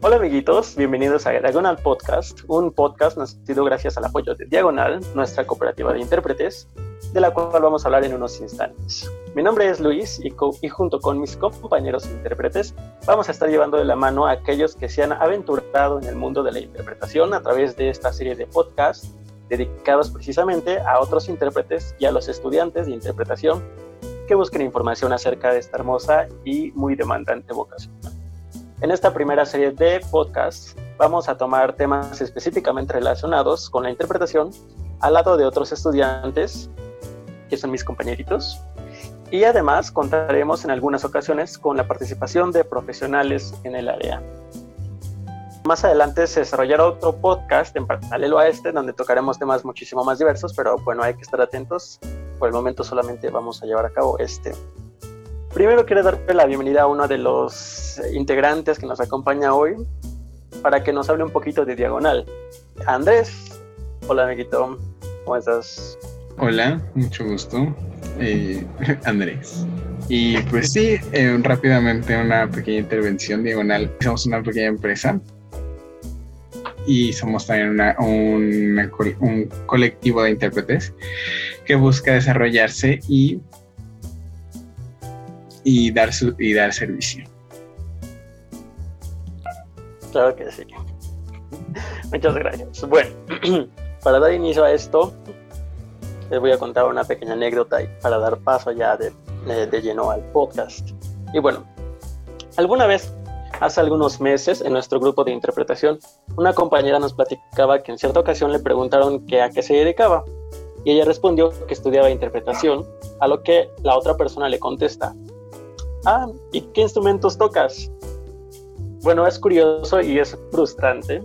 Hola amiguitos, bienvenidos a Diagonal Podcast, un podcast nacido gracias al apoyo de Diagonal, nuestra cooperativa de intérpretes, de la cual vamos a hablar en unos instantes. Mi nombre es Luis y, y, junto con mis compañeros intérpretes vamos a estar llevando de la mano a aquellos que se han aventurado en el mundo de la interpretación a través de esta serie de podcasts dedicados precisamente a otros intérpretes y a los estudiantes de interpretación que busquen información acerca de esta hermosa y muy demandante vocación. En esta primera serie de podcasts vamos a tomar temas específicamente relacionados con la interpretación al lado de otros estudiantes, que son mis compañeritos, y además contaremos en algunas ocasiones con la participación de profesionales en el área. Más adelante se desarrollará otro podcast en paralelo a este, donde tocaremos temas muchísimo más diversos, pero bueno, hay que estar atentos. Por el momento solamente vamos a llevar a cabo este. Primero quiero darle la bienvenida a uno de los integrantes que nos acompaña hoy para que nos hable un poquito de Diagonal. Andrés, hola amiguito, ¿cómo estás? Hola, mucho gusto, eh, Andrés. Y pues sí, eh, rápidamente una pequeña intervención Diagonal. Somos una pequeña empresa y somos también un colectivo de intérpretes que busca desarrollarse y y dar, su, y dar servicio. Claro que sí. Muchas gracias. Bueno, para dar inicio a esto, les voy a contar una pequeña anécdota para dar paso ya de, de, lleno al podcast. Y bueno, alguna vez, hace algunos meses, en nuestro grupo de interpretación, una compañera nos platicaba que en cierta ocasión le preguntaron que a qué se dedicaba. Y ella respondió que estudiaba interpretación, a lo que la otra persona le contesta, ah, ¿y qué instrumentos tocas? Bueno, es curioso y es frustrante,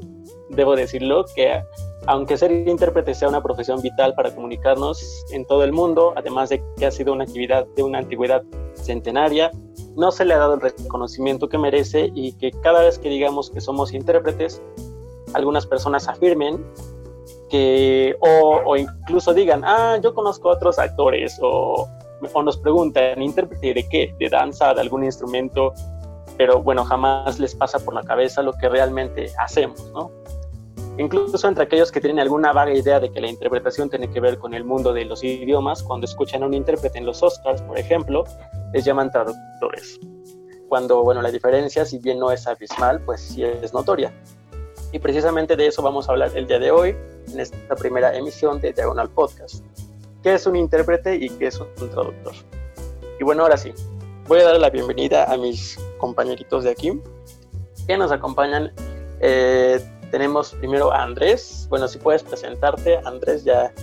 debo decirlo, que aunque ser intérprete sea una profesión vital para comunicarnos en todo el mundo, además de que ha sido una actividad de una antigüedad centenaria, no se le ha dado el reconocimiento que merece y que cada vez que digamos que somos intérpretes, algunas personas afirmen que, o, o incluso digan, ah, yo conozco a otros actores, o o nos preguntan, ¿intérprete de qué? ¿De danza? ¿De algún instrumento? Pero bueno, jamás les pasa por la cabeza lo que realmente hacemos, ¿no? Incluso entre aquellos que tienen alguna vaga idea de que la interpretación tiene que ver con el mundo de los idiomas, cuando escuchan a un intérprete en los Oscars, por ejemplo, les llaman traductores. Cuando, bueno, la diferencia, si bien no es abismal, pues sí es notoria. Y precisamente de eso vamos a hablar el día de hoy, en esta primera emisión de Diagonal Podcast qué es un intérprete y qué es un traductor. Y bueno, ahora sí, voy a dar la bienvenida a mis compañeritos de aquí que nos acompañan. Eh, tenemos primero a Andrés. Bueno, si puedes presentarte, Andrés, ya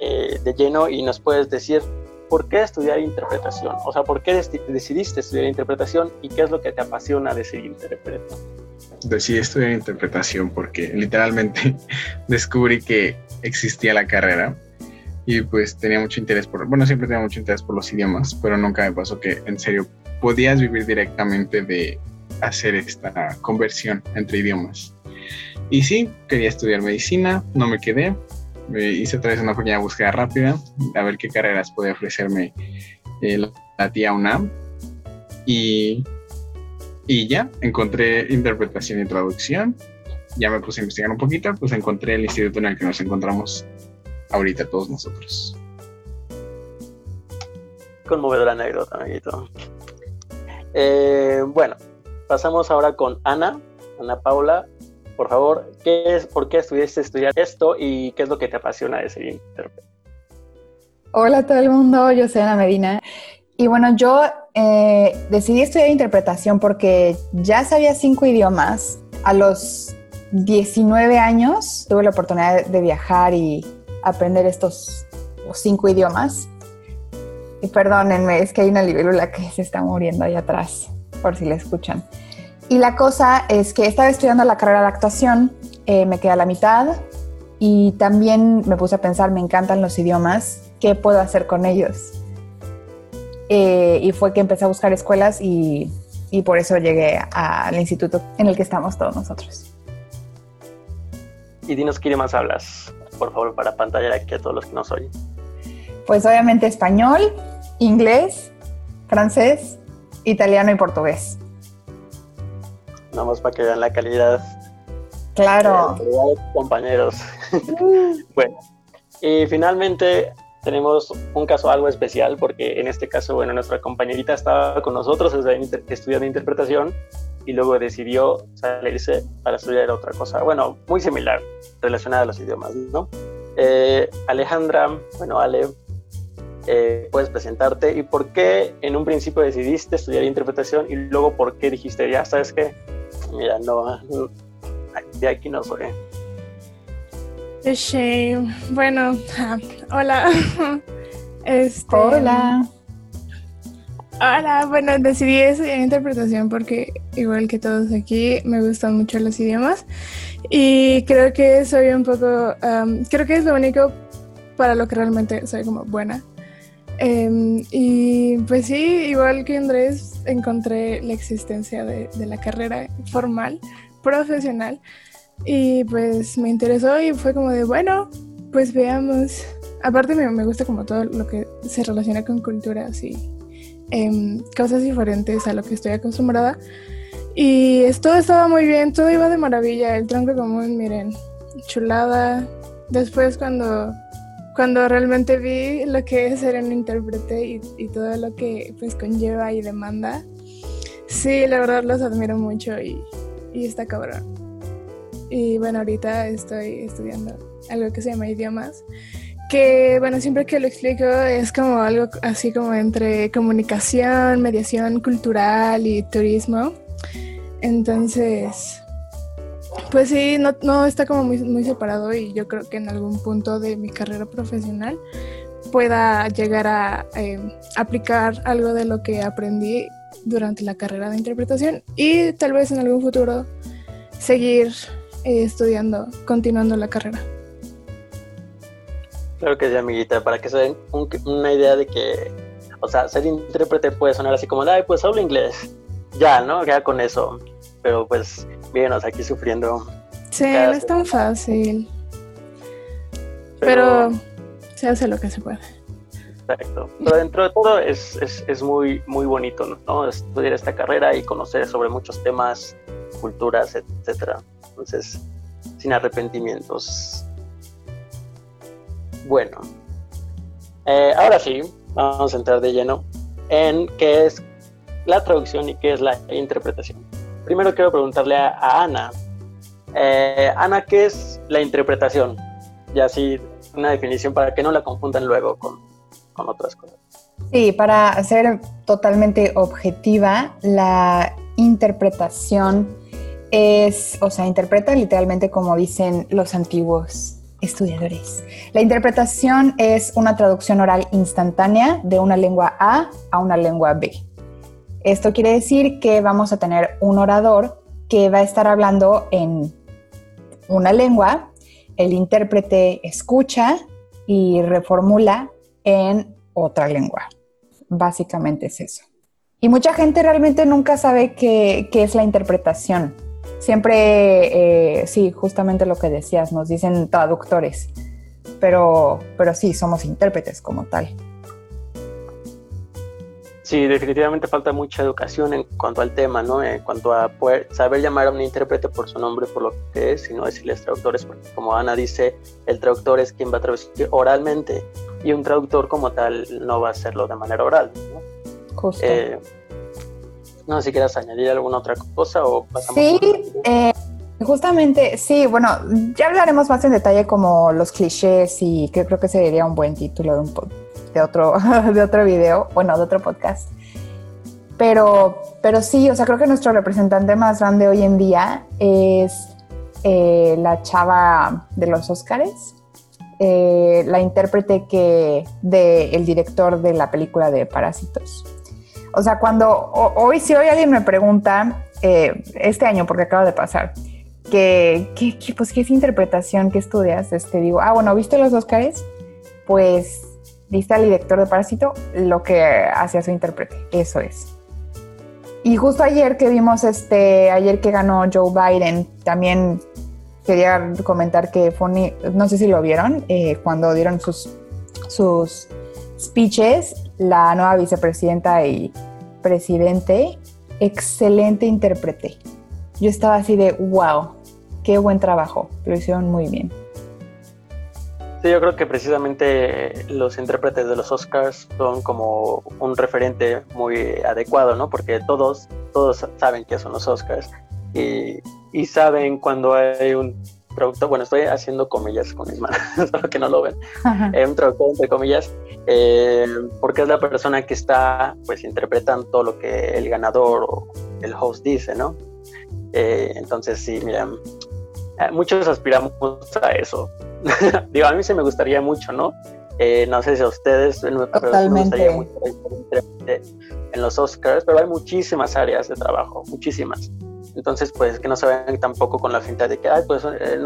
eh, de lleno y nos puedes decir por qué estudiar interpretación. O sea, por qué decidiste estudiar interpretación y qué es lo que te apasiona de ser intérprete. Decidí estudiar interpretación porque literalmente descubrí que existía la carrera y pues tenía mucho interés por, bueno, siempre tenía mucho interés por los idiomas, pero nunca me pasó que en serio podías vivir directamente de hacer esta conversión entre idiomas. Y sí, quería estudiar medicina, no me quedé, me hice otra vez una pequeña búsqueda rápida, a ver qué carreras podía ofrecerme eh, la tía UNAM. Y, y ya, encontré interpretación y traducción, ya me puse a investigar un poquito, pues encontré el instituto en el que nos encontramos ahorita todos nosotros. Conmovedora anécdota, amiguito. Eh, bueno, pasamos ahora con Ana, Ana Paula. Por favor, ¿qué es, ¿por qué estudiaste estudiar esto y qué es lo que te apasiona de ser intérprete? Hola a todo el mundo, yo soy Ana Medina. Y bueno, yo eh, decidí estudiar interpretación porque ya sabía cinco idiomas. A los 19 años tuve la oportunidad de viajar y aprender estos cinco idiomas. Y perdónenme, es que hay una libélula que se está muriendo ahí atrás, por si la escuchan. Y la cosa es que estaba estudiando la carrera de actuación, eh, me quedé a la mitad y también me puse a pensar, me encantan los idiomas, ¿qué puedo hacer con ellos? Eh, y fue que empecé a buscar escuelas y, y por eso llegué al instituto en el que estamos todos nosotros. Y dinos qué más hablas por favor, para pantalla aquí a todos los que nos oyen? Pues obviamente español, inglés, francés, italiano y portugués. Vamos para que vean la calidad. Claro. compañeros. bueno, y finalmente tenemos un caso algo especial porque en este caso, bueno, nuestra compañerita estaba con nosotros estudiando interpretación y luego decidió salirse para estudiar otra cosa, bueno, muy similar, relacionada a los idiomas, ¿no? Eh, Alejandra, bueno, Ale, eh, puedes presentarte y por qué en un principio decidiste estudiar interpretación y luego por qué dijiste, ya sabes que, mira, no, de aquí no soy. Shame. Bueno, hola. Este, hola. Hola, bueno, decidí estudiar interpretación porque igual que todos aquí me gustan mucho los idiomas y creo que soy un poco, creo que es lo único para lo que realmente soy como buena. Em, y pues sí, igual que Andrés, encontré la existencia de, de la carrera formal, profesional, y pues me interesó y fue como de, bueno, pues veamos. Aparte me, me gusta como todo lo que se relaciona con culturas y em, cosas diferentes a lo que estoy acostumbrada. Y todo estaba muy bien, todo iba de maravilla. El tronco común, miren, chulada. Después cuando, cuando realmente vi lo que es ser un intérprete y, y todo lo que pues conlleva y demanda, sí, la verdad los admiro mucho y, y está cabrón. Y bueno, ahorita estoy estudiando algo que se llama idiomas, que bueno, siempre que lo explico es como algo así como entre comunicación, mediación cultural y turismo. Entonces, pues sí, no, no está como muy, muy separado y yo creo que en algún punto de mi carrera profesional pueda llegar a eh, aplicar algo de lo que aprendí durante la carrera de interpretación y tal vez en algún futuro seguir eh, estudiando, continuando la carrera. Claro que sí, amiguita, para que se den una idea de que, o sea, ser intérprete puede sonar así como, ay, pues hablo inglés, ya, ¿no? Ya con eso, pero pues, mírenos aquí sufriendo. Sí, no es tan fácil. Pero, se hace lo que se puede. Exacto. Pero dentro de todo es, es, es, muy, muy bonito, ¿no? Estudiar esta carrera y conocer sobre muchos temas, culturas, etcétera. Entonces, sin arrepentimientos. Bueno, eh, ahora sí, vamos a entrar de lleno en qué es la traducción y qué es la interpretación. Primero quiero preguntarle a, Ana. Eh, Ana, ¿qué es la interpretación? Y así una definición para que no la confundan luego con, con otras cosas. Sí, para ser totalmente objetiva, la interpretación es, o sea, interpreta literalmente como dicen los antiguos estudiadores. La interpretación es una traducción oral instantánea de una lengua A a una lengua B. Esto quiere decir que vamos a tener un orador que va a estar hablando en una lengua, el intérprete escucha y reformula en otra lengua. Básicamente es eso. Y mucha gente realmente nunca sabe qué, qué es la interpretación siempre, eh, sí, justamente lo que decías, nos dicen traductores, pero, pero sí, somos intérpretes como tal. Sí, definitivamente falta mucha educación en cuanto al tema, ¿no? En cuanto a poder saber llamar a un intérprete por su nombre, por lo que es, y no decirles traductores, porque como Ana dice, el traductor es quien va a traducir oralmente, y un traductor como tal no va a hacerlo de manera oral, ¿no? Justo. Eh, no sé si quieras añadir alguna otra cosa o pasamos. Sí, eh, justamente, sí, bueno, ya hablaremos más en detalle como los clichés y que creo que sería un buen título de, un, de, otro, de otro video, bueno, de otro podcast. Pero, pero sí, o sea, creo que nuestro representante más grande hoy en día es eh, la chava de los Óscares, eh, la intérprete que de el director de la película de Parásitos. O sea, cuando hoy, si hoy alguien me pregunta, eh, este año, porque acaba de pasar, que, pues, ¿qué es interpretación? ¿Qué estudias? Este, digo, ah, bueno, ¿viste los Oscars? Pues, ¿viste al director de Parásito? Lo que hacía su intérprete, eso es. Y justo ayer que vimos, este, ayer que ganó Joe Biden, también quería comentar que fue, no sé si lo vieron, eh, cuando dieron sus, sus speeches, la nueva vicepresidenta y presidente, excelente intérprete. yo estaba así de, wow, qué buen trabajo, lo hicieron muy bien. Sí, yo creo que precisamente los intérpretes de los Oscars son como un referente muy adecuado, ¿no? Porque todos, todos saben qué son los Oscars y, y saben cuando hay un traductor, bueno, estoy haciendo comillas con mis manos, solo que no lo ven, eh, un traductor entre comillas, eh, porque es la persona que está pues interpretando todo lo que el ganador o el host dice, ¿no? Eh, entonces sí, miren, muchos aspiramos a eso. Digo, a mí se me gustaría mucho, ¿no? no sé si a ustedes, Totalmente. me gustaría mucho en los Oscars, pero hay muchísimas áreas de trabajo, muchísimas. Entonces, pues que no se vayan tampoco con la finta de que, ay, pues eh,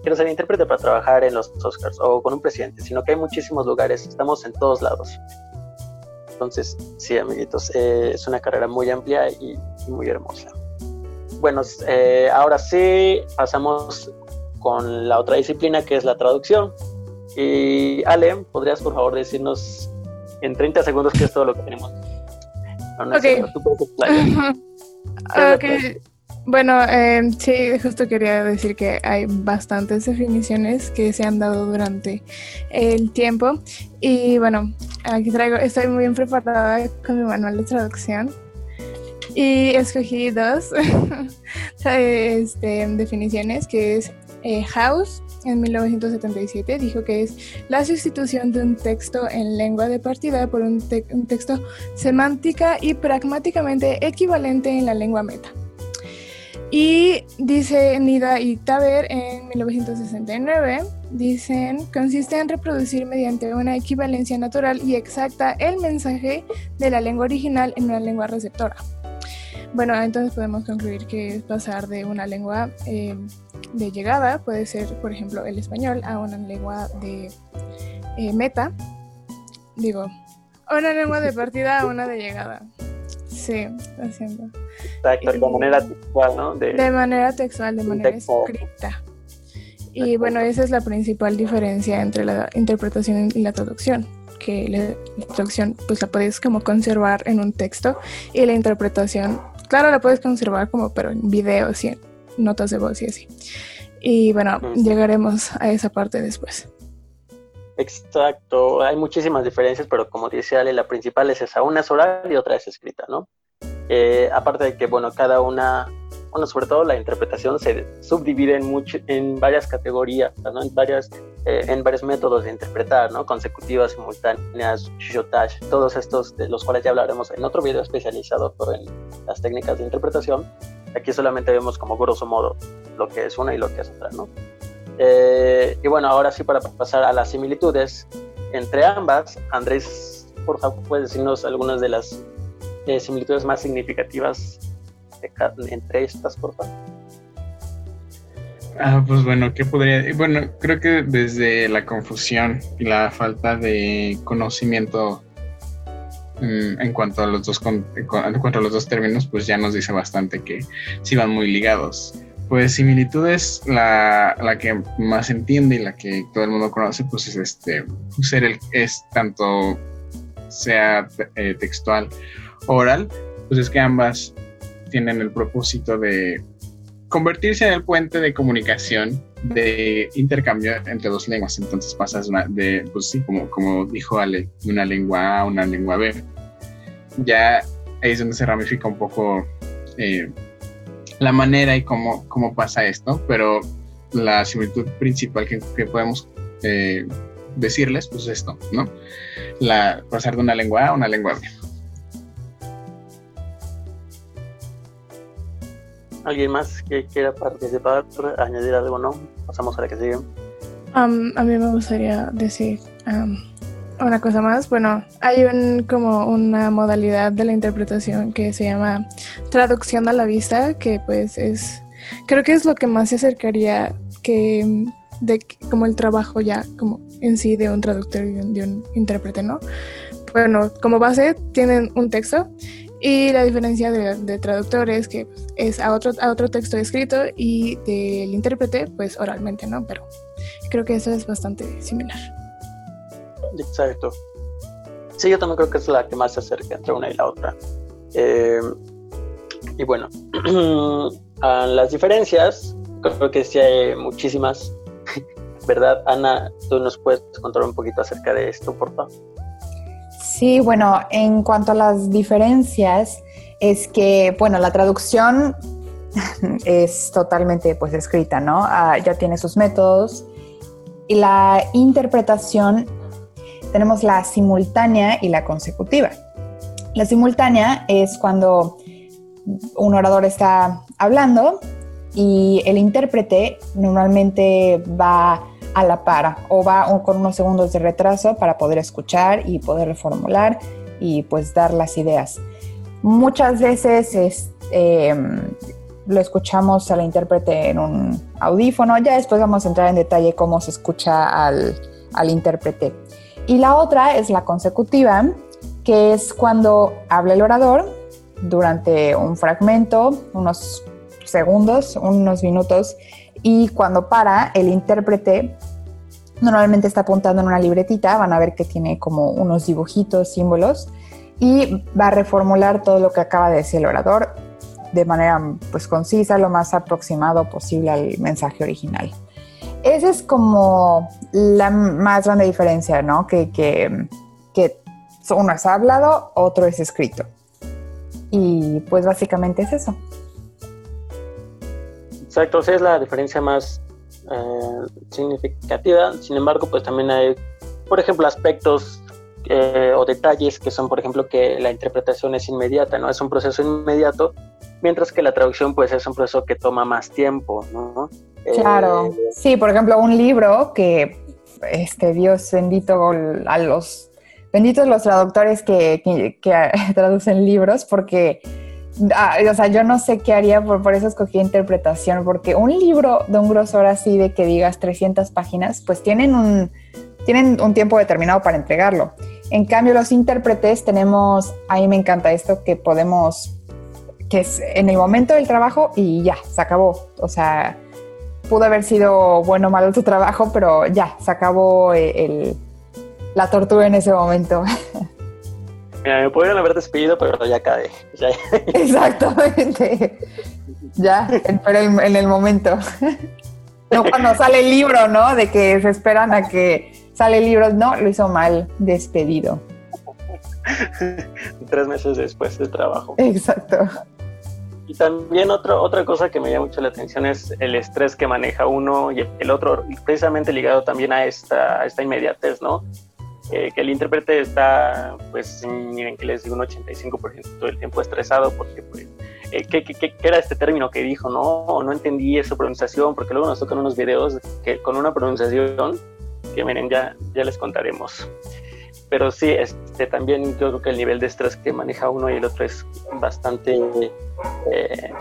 quiero ser intérprete para trabajar en los Oscars o con un presidente, sino que hay muchísimos lugares, estamos en todos lados. Entonces, sí, amiguitos, eh, es una carrera muy amplia y, muy hermosa. Bueno, eh, ahora sí, pasamos con la otra disciplina que es la traducción. Y Ale, ¿podrías por favor decirnos en 30 segundos qué es todo lo que tenemos? No, ok. Bueno, eh, sí, justo quería decir que hay bastantes definiciones que se han dado durante el tiempo. Y bueno, aquí traigo, estoy muy bien preparada con mi manual de traducción. Y escogí dos este, definiciones, que es eh, House en 1977 dijo que es la sustitución de un texto en lengua de partida por un, un texto semántica y pragmáticamente equivalente en la lengua meta. Y dice Nida y Taber en 1969, dicen, consiste en reproducir mediante una equivalencia natural y exacta el mensaje de la lengua original en una lengua receptora. Bueno, entonces podemos concluir que es pasar de una lengua eh, de llegada, puede ser, por ejemplo, el español, a una lengua de eh, meta, digo, una lengua de partida a una de llegada. Sí, haciendo. Exacto, de manera textual, ¿no? De, manera textual, de manera escrita. Y bueno, esa es la principal diferencia entre la interpretación y la traducción, que la traducción pues la puedes como conservar en un texto y la interpretación, claro, la puedes conservar como pero en videos y en notas de voz y así. Y bueno, llegaremos a esa parte después. Exacto, hay muchísimas diferencias, pero como dice Ale, la principal es esa, una es oral y otra es escrita, ¿no? Eh, aparte de que, bueno, cada una, bueno, sobre todo la interpretación se subdivide en, mucho, en varias categorías, ¿no? En, varias, eh, en varios métodos de interpretar, ¿no? Consecutivas, simultáneas, shishotash, todos estos de los cuales ya hablaremos en otro video especializado en las técnicas de interpretación. Aquí solamente vemos como grosso modo lo que es una y lo que es otra, ¿no? Eh, y bueno, ahora sí para pasar a las similitudes entre ambas, Andrés, por favor, puedes decirnos algunas de las eh, similitudes más significativas entre estas, por favor. Ah, pues bueno, ¿qué podría? Bueno, creo que desde la confusión y la falta de conocimiento mm, en cuanto a los dos en cuanto a los dos términos, pues ya nos dice bastante que sí van muy ligados. Pues similitudes, la, la, que más entiende y la que todo el mundo conoce, pues es este, ser el, es tanto sea eh, textual oral, pues es que ambas tienen el propósito de convertirse en el puente de comunicación, de intercambio entre dos lenguas. Entonces pasas de, pues sí, como, como dijo Ale, de una lengua A a una lengua B. Ya ahí es donde se ramifica un poco eh, la manera y cómo, cómo pasa esto, pero la similitud principal que, podemos eh, decirles, pues esto, ¿no? La, pasar de una lengua A a una lengua B. ¿Alguien más que quiera participar, añadir algo, no? Pasamos a la que sigue. a mí me gustaría decir una cosa más, bueno, hay un, como una modalidad de la interpretación que se llama traducción a la vista, que pues es, creo que es lo que más se acercaría que de como el trabajo ya como en sí de un traductor y de un, intérprete, ¿no? Bueno, como base tienen un texto y la diferencia de, de traductor es que es a otro, a otro texto escrito y del intérprete pues oralmente, ¿no? Pero creo que eso es bastante similar. Exacto. Sí, yo también creo que es la que más se acerca entre una y la otra. Eh, Y bueno, las diferencias, creo que sí hay muchísimas. ¿Verdad, Ana? ¿Tú nos puedes contar un poquito acerca de esto, por favor? Sí, bueno, en cuanto a las diferencias, es que, bueno, la traducción es totalmente pues escrita, ¿no? Ah, ya tiene sus métodos. Y la interpretación, tenemos la simultánea y la consecutiva. La simultánea es cuando un orador está hablando y el intérprete normalmente va a la par o va con unos segundos de retraso para poder escuchar y poder reformular y pues dar las ideas. Muchas veces es, em, lo escuchamos al intérprete en un audífono, ya después vamos a entrar en detalle cómo se escucha al, al intérprete. Y la otra es la consecutiva, que es cuando habla el orador durante un fragmento, unos segundos, unos minutos, y cuando para, el intérprete normalmente está apuntando en una libretita, van a ver que tiene como unos dibujitos, símbolos, y va a reformular todo lo que acaba de decir el orador de manera pues concisa, lo más aproximado posible al mensaje original. Esa es como la más grande diferencia, ¿no? Que, que, que uno es hablado, otro es escrito. Y pues básicamente es eso. Exacto, esa es la diferencia más eh, significativa. Sin embargo, pues también hay, por ejemplo, aspectos eh, o detalles que son, por ejemplo, que la interpretación es inmediata, ¿no? Es un proceso inmediato, mientras que la traducción, pues, es un proceso que toma más tiempo, ¿no? Claro, eh, sí, por ejemplo, un libro que, este, Dios bendito a los, benditos los traductores que, que traducen libros, porque Ah, o sea, yo no sé qué haría, por, por eso escogí interpretación, porque un libro de un grosor así de que digas 300 páginas, pues tienen un, tienen un tiempo determinado para entregarlo. En cambio, los intérpretes tenemos, a mí me encanta esto, que podemos, que es en el momento del trabajo y ya, se acabó. O sea, pudo haber sido bueno o malo tu trabajo, pero ya, se acabó el, la tortura en ese momento. Mira, me podrían haber despedido, pero ya cae. Exactamente. Ya, pero en, el momento. No cuando sale el libro, ¿no? De que se esperan a que sale el libro. No, lo hizo mal, despedido. Tres meses después del trabajo. Exacto. Y también otro, otra cosa que me llama mucho la atención es el estrés que maneja uno y el otro, precisamente ligado también a esta, a esta inmediatez, ¿no? Eh, que el intérprete está, pues, miren que les digo, un 85% del tiempo estresado porque, pues, eh, ¿qué, qué, era este término que dijo? No, no entendí su pronunciación, porque luego nos tocan unos videos que, con una pronunciación que, miren, ya, ya les contaremos. Pero sí, este, también yo creo que el nivel de estrés que maneja uno y el otro es bastante eh,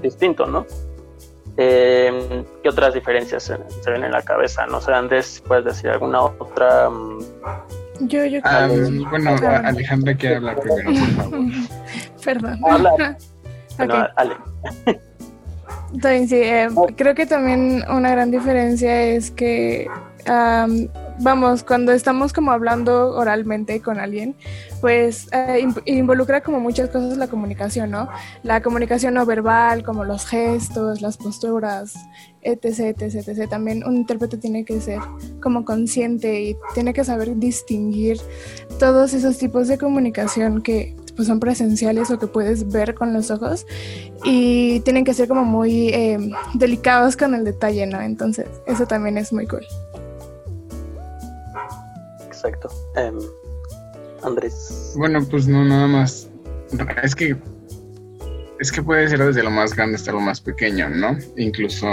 distinto, ¿no? Eh, ¿Qué otras diferencias se, ven en la cabeza? No sé, Andrés, ¿puedes decir alguna otra? Mm? Yo, yo ah, Bueno, Alejandra quiere hablar primero, por favor. Perdón. Habla. Bueno, Ale. sí, eh, creo que también una gran diferencia es que vamos, cuando estamos como hablando oralmente con alguien, pues eh, involucra como muchas cosas la comunicación, ¿no? La comunicación no verbal, como los gestos, las posturas, etc, etc, etc. También un intérprete tiene que ser como consciente y tiene que saber distinguir todos esos tipos de comunicación que pues son presenciales o que puedes ver con los ojos y tienen que ser como muy eh, delicados con el detalle, ¿no? Entonces, eso también es muy cool exacto. Em, Andrés. Bueno, pues no, nada más. Es que es que puede ser desde lo más grande hasta lo más pequeño, ¿no? Incluso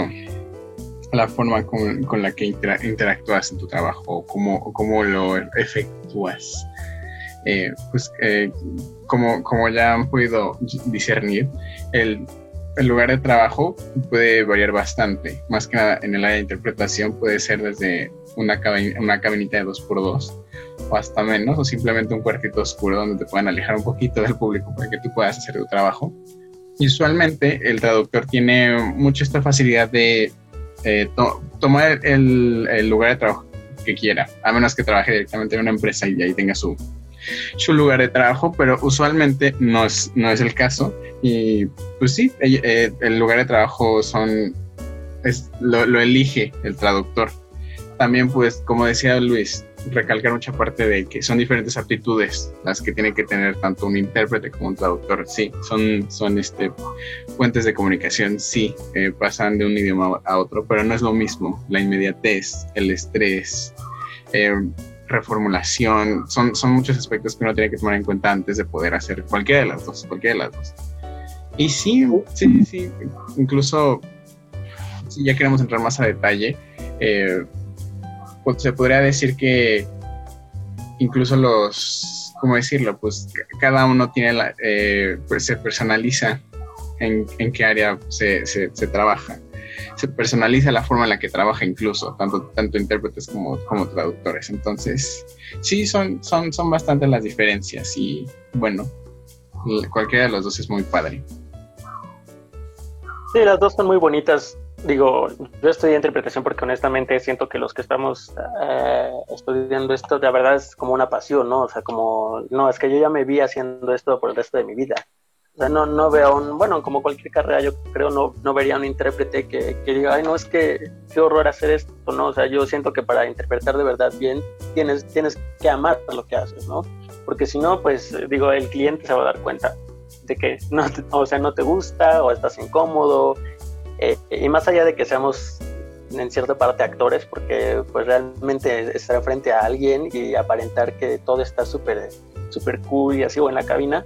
la forma con, la que interactúas en tu trabajo, cómo, cómo lo efectúas. Eh, pues eh, como, como ya han podido discernir, el, el, lugar de trabajo puede variar bastante. Más que nada en el área de interpretación puede ser desde una, una cabinita de 2x2 o hasta menos, o simplemente un cuartito oscuro donde te puedan alejar un poquito del público para que tú puedas hacer tu trabajo. Usualmente el traductor tiene mucho esta facilidad de eh, tomar el, lugar de trabajo que quiera, a menos que trabaje directamente en una empresa y ahí tenga su, su lugar de trabajo, pero usualmente no es, no es el caso. Y pues sí, eh, el lugar de trabajo son, es, lo, lo elige el traductor. También pues, como decía Luis, recalcar mucha parte de que son diferentes aptitudes las que tiene que tener tanto un intérprete como un traductor. Sí, son, son este, fuentes de comunicación, sí, eh, pasan de un idioma a otro, pero no es lo mismo. La inmediatez, el estrés, eh, reformulación, son, son muchos aspectos que uno tiene que tomar en cuenta antes de poder hacer cualquiera de las dos, cualquiera de las dos. Y sí, sí, sí, incluso si ya queremos entrar más a detalle, eh, pues, se podría decir que incluso los, ¿cómo decirlo? Pues cada uno tiene la, eh, pues se personaliza en, en qué área se, se, trabaja. Se personaliza la forma en la que trabaja incluso, tanto, tanto intérpretes como, como traductores. Entonces, sí, son, son, son bastante las diferencias y bueno, cualquiera de los dos es muy padre. Sí, las dos son muy bonitas digo, yo estudié interpretación porque honestamente siento que los que estamos eh, estudiando esto de verdad es como una pasión, ¿no? O sea, como, no, es que yo ya me vi haciendo esto por el resto de mi vida. O sea, no, no veo un, bueno, como cualquier carrera, yo creo, no, no vería un intérprete que, que diga, ay, no, es que qué horror hacer esto, ¿no? O sea, yo siento que para interpretar de verdad bien tienes, tienes que amar lo que haces, ¿no? Porque si no, pues, digo, el cliente se va a dar cuenta de que no, o sea, no te gusta o estás incómodo eh, y más allá de que seamos en cierta parte actores, porque pues realmente estar frente a alguien y aparentar que todo está súper super cool y así o en la cabina,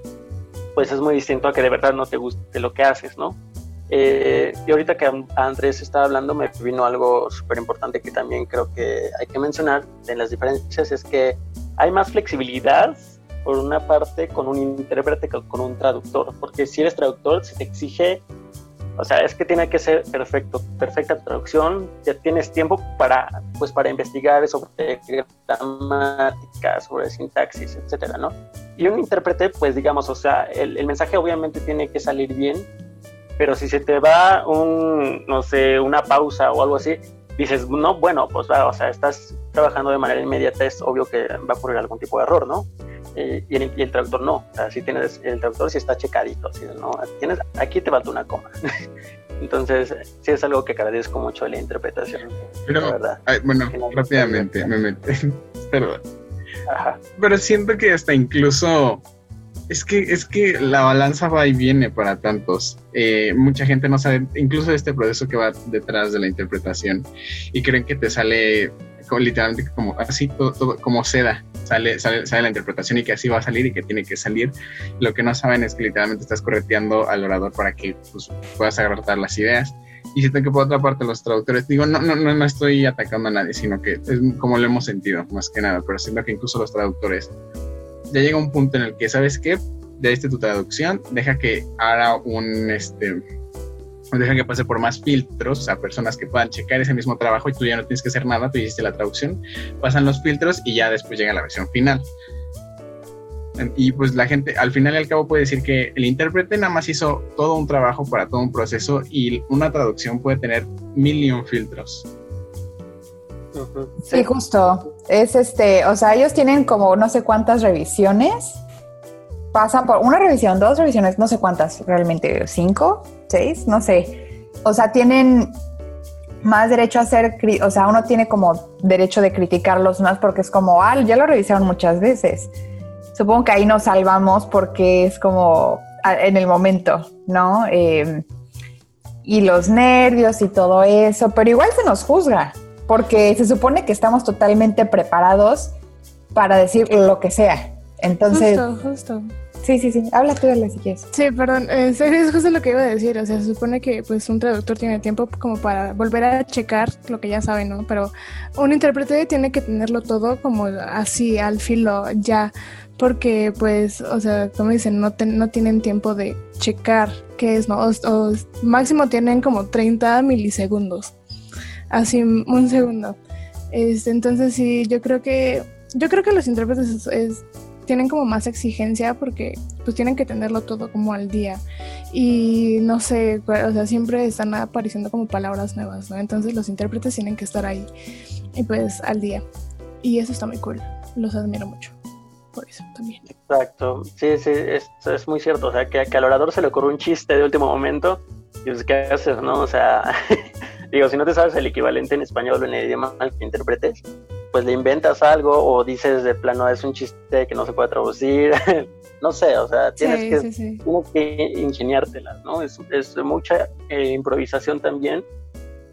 pues es muy distinto a que de verdad no te guste lo que haces, ¿no? Eh, y ahorita que Andrés estaba hablando me vino algo súper importante que también creo que hay que mencionar en las diferencias, es que hay más flexibilidad por una parte con un intérprete que con un traductor, porque si eres traductor se te exige o sea, es que tiene que ser perfecto, perfecta traducción. Ya tienes tiempo para, pues, para investigar sobre gramática, sobre sintaxis, etcétera, ¿no? Y un intérprete, pues, digamos, o sea, el, el, mensaje obviamente tiene que salir bien, pero si se te va un, no sé, una pausa o algo así, dices, no, bueno, pues, va, o sea, estás trabajando de manera inmediata, es obvio que va a ocurrir algún tipo de error, ¿no? Eh, y, el, traductor no. O sea, si tienes, el traductor sí está checadito, así, ¿no? Tienes, aquí te falta una coma. Entonces, sí es algo que agradezco mucho de la interpretación. Pero, verdad. bueno, rápidamente me metí. Perdón. Pero siento que hasta incluso es que, es que la balanza va y viene para tantos. Eh, mucha gente no sabe incluso este proceso que va detrás de la interpretación y creen que te sale literalmente como así, todo, como seda, sale, sale, sale, la interpretación y que así va a salir y que tiene que salir. Lo que no saben es que literalmente estás correteando al orador para que pues, puedas agarrar las ideas. Y siento que por otra parte los traductores, digo, no, no, no, no estoy atacando a nadie, sino que es como lo hemos sentido, más que nada, pero siento que incluso los traductores, ya llega un punto en el que, ¿sabes qué? Ya diste tu traducción, deja que haga un, este, dejan que pase por más filtros, o sea, personas que puedan checar ese mismo trabajo y tú ya no tienes que hacer nada, tú hiciste la traducción, pasan los filtros y ya después llega la versión final. Y pues la gente al final y al cabo puede decir que el intérprete nada más hizo todo un trabajo para todo un proceso y una traducción puede tener mil filtros. Sí, justo. Es este, o sea, ellos tienen como no sé cuántas revisiones. Pasan por una revisión, dos revisiones, no sé cuántas realmente, cinco, seis, no sé. O sea, tienen más derecho a ser, o sea, uno tiene como derecho de criticarlos más porque es como, ah, ya lo revisaron muchas veces. Supongo que ahí nos salvamos porque es como en el momento, ¿no? Em, y los nervios y todo eso, pero igual se nos juzga porque se supone que estamos totalmente preparados para decir lo que sea. Entonces, justo, justo. Sí, sí, sí. Habla tú de la si quieres. Sí, perdón. es justo lo que iba a decir. O sea, se supone que pues un traductor tiene tiempo como para volver a checar lo que ya sabe, ¿no? Pero un intérprete tiene que tenerlo todo como así al filo ya. Porque pues, o sea, como dicen, no, no tienen tiempo de checar qué es, ¿no? O, máximo tienen como 30 milisegundos. Así, un segundo. Este, entonces sí, yo creo que yo creo que los intérpretes es tienen como más exigencia porque pues tienen que tenerlo todo como al día y no sé, o sea, siempre están apareciendo como palabras nuevas, ¿no? Entonces los intérpretes tienen que estar ahí y pues al día. Y eso está muy cool, los admiro mucho. por eso también. Exacto, sí, sí, es, es muy cierto, o sea, que, que, al orador se le ocurre un chiste de último momento y pues, ¿qué haces, no? O sea, digo, si no te sabes el equivalente en español o en el idioma que interpretes, pues le inventas algo o dices de plano es un chiste que no se puede traducir, no sé, o sea, tienes, que, que ingeniártela, ¿no? Es, es mucha eh, improvisación también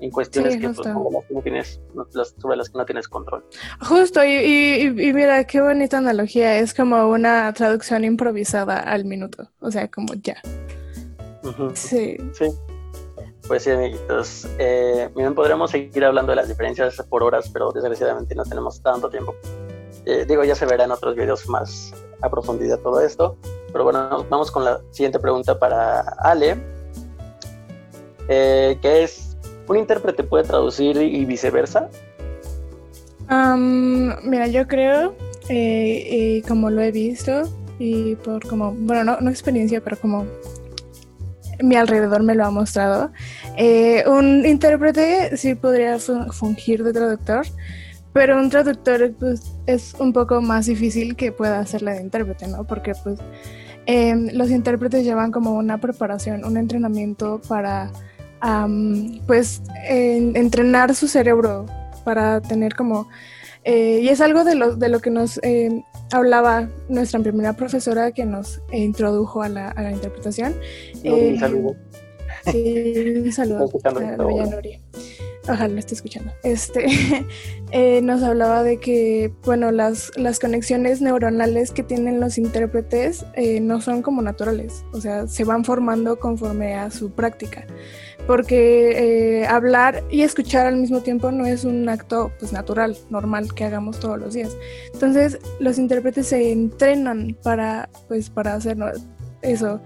en cuestiones que, pues, no tienes, sobre las que no tienes control. Justo, y, y, mira, qué bonita analogía, es como una traducción improvisada al minuto, o sea, como ya. Sí. Sí. Pues sí, amiguitos. Eh, miren, podremos seguir hablando de las diferencias por horas, pero desgraciadamente no tenemos tanto tiempo. Eh, digo, ya se verá en otros videos más a profundidad todo esto. Pero bueno, vamos con la siguiente pregunta para Ale, eh, que es, ¿un intérprete puede traducir y viceversa? mira, yo creo, y como lo he visto, y por como, bueno, no, no experiencia, pero como mi alrededor me lo ha mostrado. Eh, un intérprete sí podría fungir de traductor, pero un traductor pues, es un poco más difícil que pueda hacerle de intérprete, ¿no? Porque pues em, los intérpretes llevan como una preparación, un entrenamiento para pues entrenar su cerebro para tener como eh, y es algo de lo, de lo que nos eh, hablaba nuestra primera profesora que nos introdujo a la, a la interpretación. un eh, saludo. Sí, un saludo a Bella Nori. Ojalá lo esté escuchando. Este, nos hablaba de que, bueno, las, las conexiones neuronales que tienen los intérpretes no son como naturales, o sea, se van formando conforme a su práctica porque eh, hablar y escuchar al mismo tiempo no es un acto pues natural, normal que hagamos todos los días. Entonces, los intérpretes se entrenan para pues para hacer eso.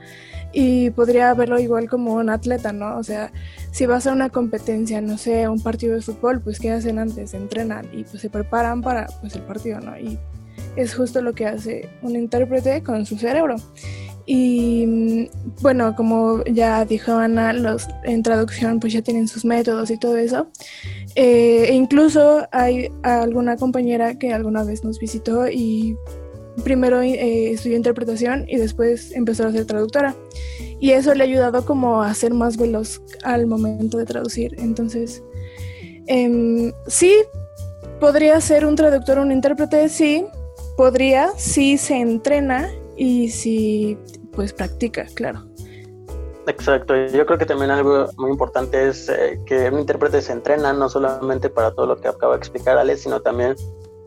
Y podría verlo igual como un atleta, ¿no? O sea, si vas a una competencia, no sé, un partido de fútbol, pues ¿qué hacen antes? Entrenan y pues se preparan para pues el partido, ¿no? Y es justo lo que hace un intérprete con su cerebro. Y mm, bueno, como ya dijo Ana, los en traducción pues ya tienen sus métodos y todo eso. Eh, e incluso hay alguna compañera que alguna vez nos visitó y primero eh, estudió interpretación y después empezó a ser traductora. Y eso le ha ayudado como a ser más veloz al momento de traducir. Entonces, em, sí, podría ser un traductor o un intérprete, sí, podría, sí se entrena y si pues practica, claro. Exacto, yo creo que también algo muy importante es eh, que un intérprete se entrena no solamente para todo lo que acaba de explicar Alex, sino también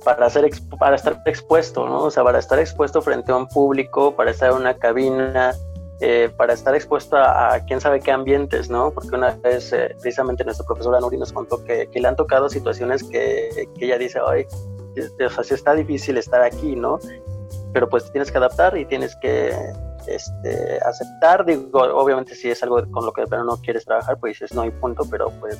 para, hacer para estar expuesto, ¿no? O sea, para estar expuesto frente a un público, para estar en una cabina, eh, para estar expuesto a, quién sabe qué ambientes, ¿no? Porque una vez eh, precisamente nuestra profesora Nuri nos contó que, que le han tocado situaciones que, que ella dice, ay, o sea, sí está difícil estar aquí, ¿no? Pero pues tienes que adaptar y tienes que este, aceptar, digo, obviamente si es algo con lo que pero no quieres trabajar, pues dices no hay punto, pero pues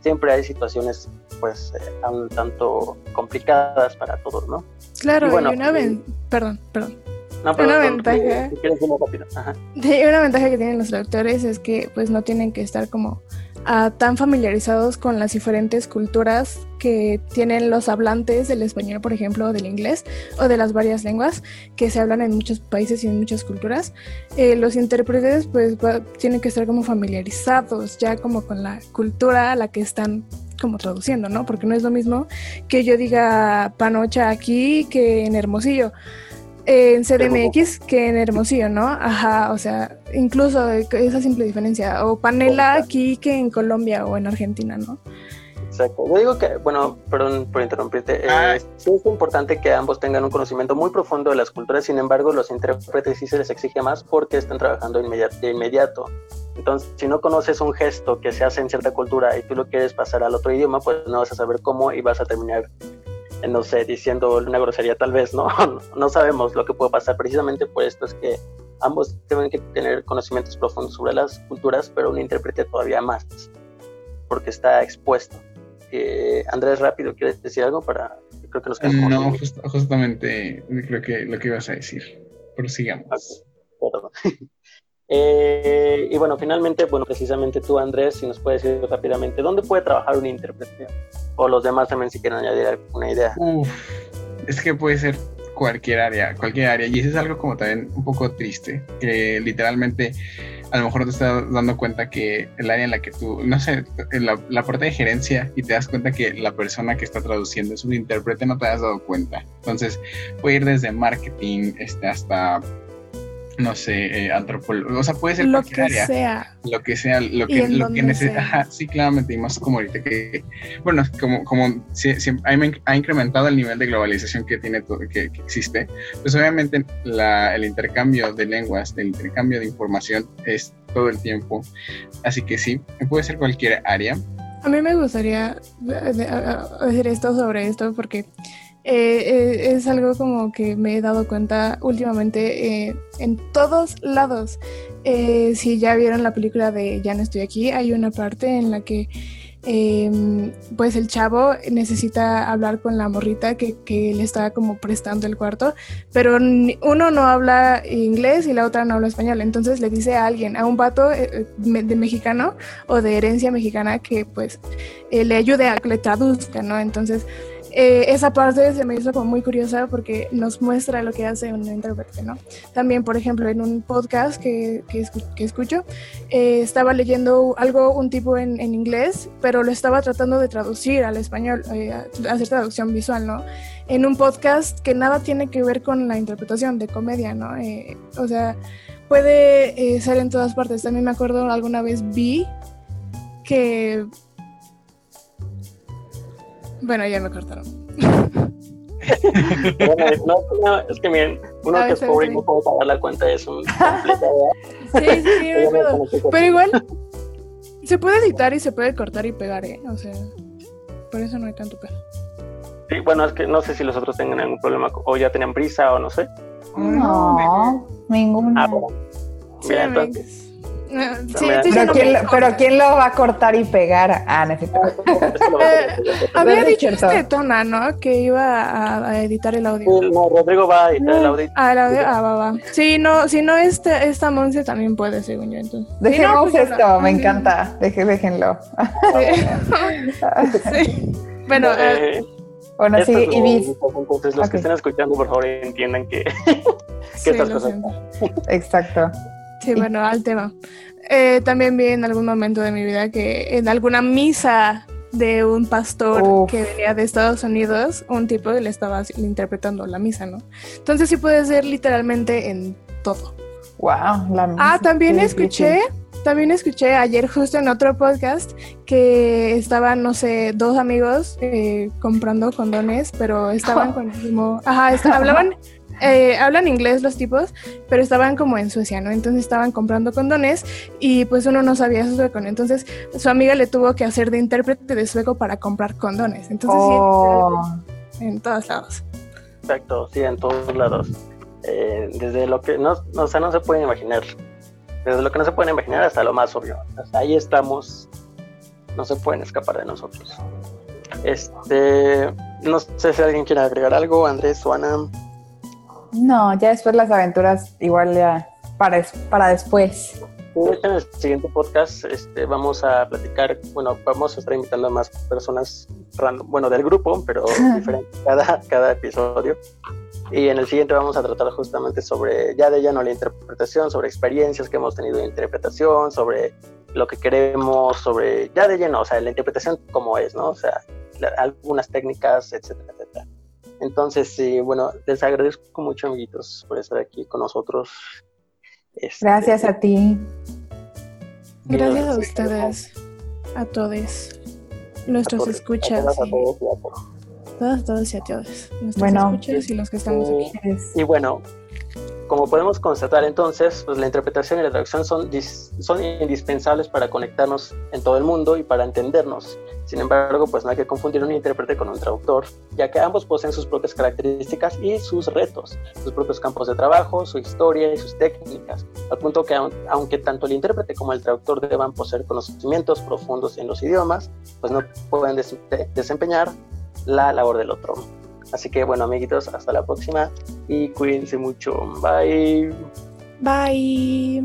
siempre hay situaciones pues eh, un tanto complicadas para todos, ¿no? Claro, y, bueno, una vez, perdón, perdón. una ventaja. una ventaja que tienen los traductores es que pues no tienen que estar como tan familiarizados con las diferentes culturas que tienen los hablantes del español, por ejemplo, del inglés o de las varias lenguas que se hablan en muchos países y en muchas culturas. Eh, los intérpretes pues tienen que estar como familiarizados ya como con la cultura a la que están como traduciendo, ¿no? Porque no es lo mismo que yo diga panocha aquí que en Hermosillo en CDMX que en Hermosillo, ¿no? Ajá, o sea, incluso esa simple diferencia. O panela aquí que en Colombia o en Argentina, ¿no? Exacto. Yo digo que, bueno, perdón por interrumpirte, eh, ah. es importante que ambos tengan un conocimiento muy profundo de las culturas, sin embargo, los intérpretes sí se les exige más porque están trabajando de inmediato. Entonces, si no conoces un gesto que se hace en cierta cultura y tú lo quieres pasar al otro idioma, pues no vas a saber cómo y vas a terminar no sé, diciendo una grosería tal vez, ¿no? no sabemos lo que puede pasar. Precisamente por esto es que ambos tienen que tener conocimientos profundos sobre las culturas, pero un intérprete todavía más, porque está expuesto. Eh, Andrés, rápido, ¿quieres decir algo para...? Creo que nos no, justamente creo que lo que ibas a decir. Prosigamos. Eh, y bueno, finalmente, bueno, precisamente tú, Andrés, si nos puedes decir rápidamente, ¿dónde puede trabajar un intérprete? O los demás también si quieren añadir alguna idea. es que puede ser cualquier área, cualquier área. Y eso es algo como también un poco triste, que literalmente a lo mejor te estás dando cuenta que el área en la que tú, no sé, la, la parte de gerencia y te das cuenta que la persona que está traduciendo es un intérprete, no te has dado cuenta. Entonces, puede ir desde marketing este, hasta no sé, eh, antropólogo, o sea, puede ser lo que sea. Lo que sea, lo que, lo que necesita. Sí, claramente, y más como ahorita que, bueno, como, como si, ha incrementado el nivel de globalización que tiene todo, que, existe, pues obviamente la, el intercambio de lenguas, el intercambio de información es todo el tiempo. Así que sí, puede ser cualquier área. A mí me gustaría decir esto sobre esto porque eh, eh, es algo como que me he dado cuenta últimamente eh, en todos lados. si ya vieron la película de Ya no estoy aquí, hay una parte en la que em, pues el chavo necesita hablar con la morrita que, que, le está como prestando el cuarto, pero uno no habla inglés y la otra no habla español. Entonces le dice a alguien, a un vato de mexicano o de herencia mexicana que pues le ayude a que le traduzca, ¿no? Entonces eh, esa parte se me hizo como muy curiosa porque nos muestra lo que hace un intérprete, ¿no? También, por ejemplo, en un podcast que, que, escucho, eh, estaba leyendo algo, un tipo en, en, inglés, pero lo estaba tratando de traducir al español, eh, hacer traducción visual, ¿no? En un podcast que nada tiene que ver con la interpretación de comedia, ¿no? o sea, puede ser en todas partes. También me acuerdo alguna vez vi que bueno, ya me cortaron. bueno, no, es que miren, uno que es pobre y no puede pagar la cuenta es un Sí, sí, sí, no Pero igual, se puede editar y se puede cortar y pegar, ¿eh? O sea, por eso no hay tanto pedo. Sí, bueno, es que no sé si los otros tengan algún problema o ya tenían prisa o no sé. No, ninguna. Ah, bueno. Mira, entonces Sí, pero, ¿quién, pero, ¿quién, lo va a cortar y pegar? Ah, necesito. había dicho este Tona, ¿no? Que iba a, editar el audio. No, Rodrigo va a editar el audio. Ah, el audio, ah, va, va. Sí, no, si no, este, esta Monse también puede, según yo, entonces. Dejemos pues, esto, me encanta. Deje, déjenlo. Sí. Bueno, eh, eh bueno, sí, y Entonces, los que estén escuchando, por favor, entiendan que, que estas cosas. Exacto. Sí, bueno, al tema. Eh, también vi en algún momento de mi vida que en alguna misa de un pastor que venía de Estados Unidos, un tipo le estaba interpretando la misa, ¿no? Entonces sí puede ser literalmente en todo. Wow, la Ah, también escuché, también escuché ayer justo en otro podcast que estaban, no sé, dos amigos eh, comprando condones, pero estaban con el mismo, ajá, hablaban eh, hablan inglés los tipos, pero estaban como en Suecia, ¿no? Entonces estaban comprando condones y pues uno no sabía sueco, ¿no? Entonces su amiga le tuvo que hacer de intérprete de sueco para comprar condones. Entonces oh. sí, en todos lados. Exacto, sí, en todos lados. Eh, desde lo que no, o sea, no se puede imaginar. Desde lo que no se puede imaginar hasta lo más obvio. Hasta ahí estamos. No se pueden escapar de nosotros. Este, no sé si alguien quiere agregar algo, Andrés o Ana. No, ya después las aventuras igual ya para, para después. En el siguiente podcast este, vamos a platicar, bueno, vamos a estar invitando a más personas, bueno, del grupo, pero diferente cada, cada episodio. Y en el siguiente vamos a tratar justamente sobre, ya de lleno la interpretación, sobre experiencias que hemos tenido de interpretación, sobre lo que queremos, sobre, ya de lleno, o sea, la interpretación como es, ¿no? O sea, algunas técnicas, etcétera, etcétera. Entonces, sí, bueno, les agradezco mucho, amiguitos, por estar aquí con nosotros. Este, Gracias a ti. Gracias a ustedes, a todos, nuestros escuchas. A todos, y a todos. Todas, todos y a todos. Nuestros bueno, escuchas y los que estamos aquí. Y bueno, como podemos constatar entonces, pues la interpretación y la traducción son, son indispensables para conectarnos en todo el mundo y para entendernos. Sin embargo, pues no hay que confundir un intérprete con un traductor, ya que ambos poseen sus propias características y sus retos, sus propios campos de trabajo, su historia y sus técnicas, al punto que aunque tanto el intérprete como el traductor deban poseer conocimientos profundos en los idiomas, pues no pueden desempeñar la labor del otro. Así que bueno, amiguitos, hasta la próxima y cuídense mucho. Bye. Bye.